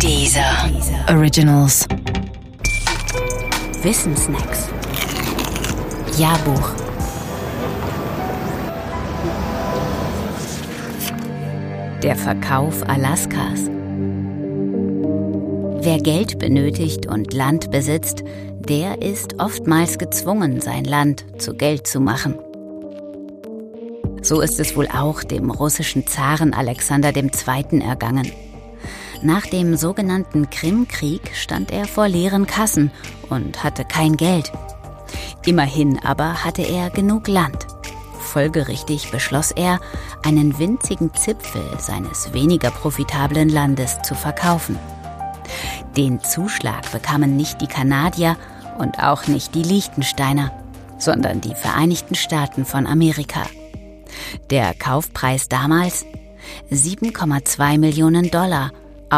Dieser Originals. Wissensnacks. Jahrbuch. Der Verkauf Alaskas. Wer Geld benötigt und Land besitzt, der ist oftmals gezwungen, sein Land zu Geld zu machen. So ist es wohl auch dem russischen Zaren Alexander II. ergangen. Nach dem sogenannten Krimkrieg stand er vor leeren Kassen und hatte kein Geld. Immerhin aber hatte er genug Land. Folgerichtig beschloss er, einen winzigen Zipfel seines weniger profitablen Landes zu verkaufen. Den Zuschlag bekamen nicht die Kanadier und auch nicht die Liechtensteiner, sondern die Vereinigten Staaten von Amerika. Der Kaufpreis damals 7,2 Millionen Dollar,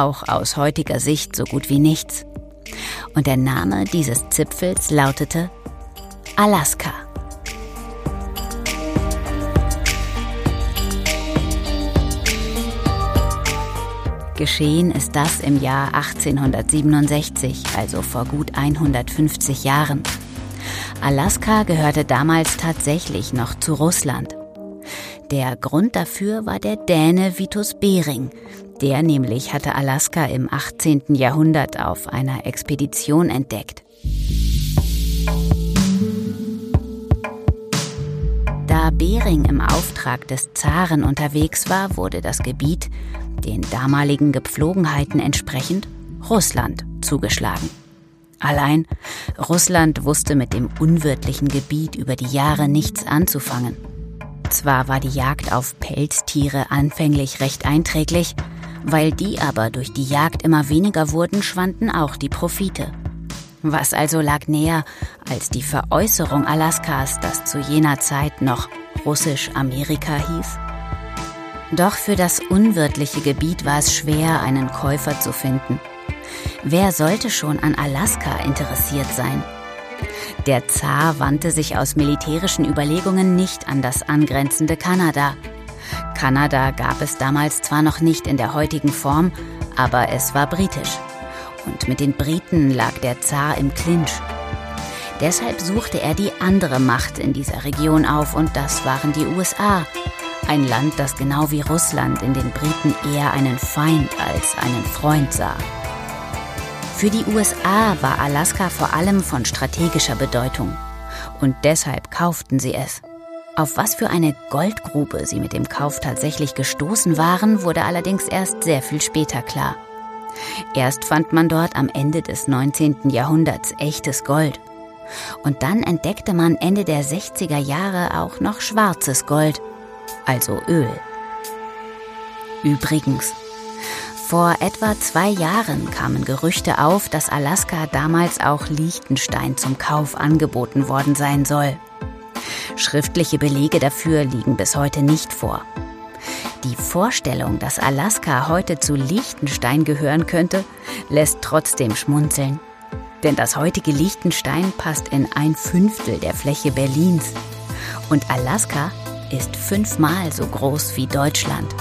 auch aus heutiger Sicht so gut wie nichts. Und der Name dieses Zipfels lautete Alaska. Geschehen ist das im Jahr 1867, also vor gut 150 Jahren. Alaska gehörte damals tatsächlich noch zu Russland. Der Grund dafür war der Däne Vitus Bering. Der nämlich hatte Alaska im 18. Jahrhundert auf einer Expedition entdeckt. Da Bering im Auftrag des Zaren unterwegs war, wurde das Gebiet, den damaligen Gepflogenheiten entsprechend, Russland zugeschlagen. Allein Russland wusste mit dem unwirtlichen Gebiet über die Jahre nichts anzufangen. Zwar war die Jagd auf Pelztiere anfänglich recht einträglich, weil die aber durch die Jagd immer weniger wurden, schwanden auch die Profite. Was also lag näher als die Veräußerung Alaskas, das zu jener Zeit noch russisch Amerika hieß? Doch für das unwirtliche Gebiet war es schwer, einen Käufer zu finden. Wer sollte schon an Alaska interessiert sein? Der Zar wandte sich aus militärischen Überlegungen nicht an das angrenzende Kanada. Kanada gab es damals zwar noch nicht in der heutigen Form, aber es war britisch. Und mit den Briten lag der Zar im Clinch. Deshalb suchte er die andere Macht in dieser Region auf und das waren die USA. Ein Land, das genau wie Russland in den Briten eher einen Feind als einen Freund sah. Für die USA war Alaska vor allem von strategischer Bedeutung. Und deshalb kauften sie es. Auf was für eine Goldgrube sie mit dem Kauf tatsächlich gestoßen waren, wurde allerdings erst sehr viel später klar. Erst fand man dort am Ende des 19. Jahrhunderts echtes Gold. Und dann entdeckte man Ende der 60er Jahre auch noch schwarzes Gold, also Öl. Übrigens, vor etwa zwei Jahren kamen Gerüchte auf, dass Alaska damals auch Liechtenstein zum Kauf angeboten worden sein soll. Schriftliche Belege dafür liegen bis heute nicht vor. Die Vorstellung, dass Alaska heute zu Liechtenstein gehören könnte, lässt trotzdem schmunzeln. Denn das heutige Liechtenstein passt in ein Fünftel der Fläche Berlins. Und Alaska ist fünfmal so groß wie Deutschland.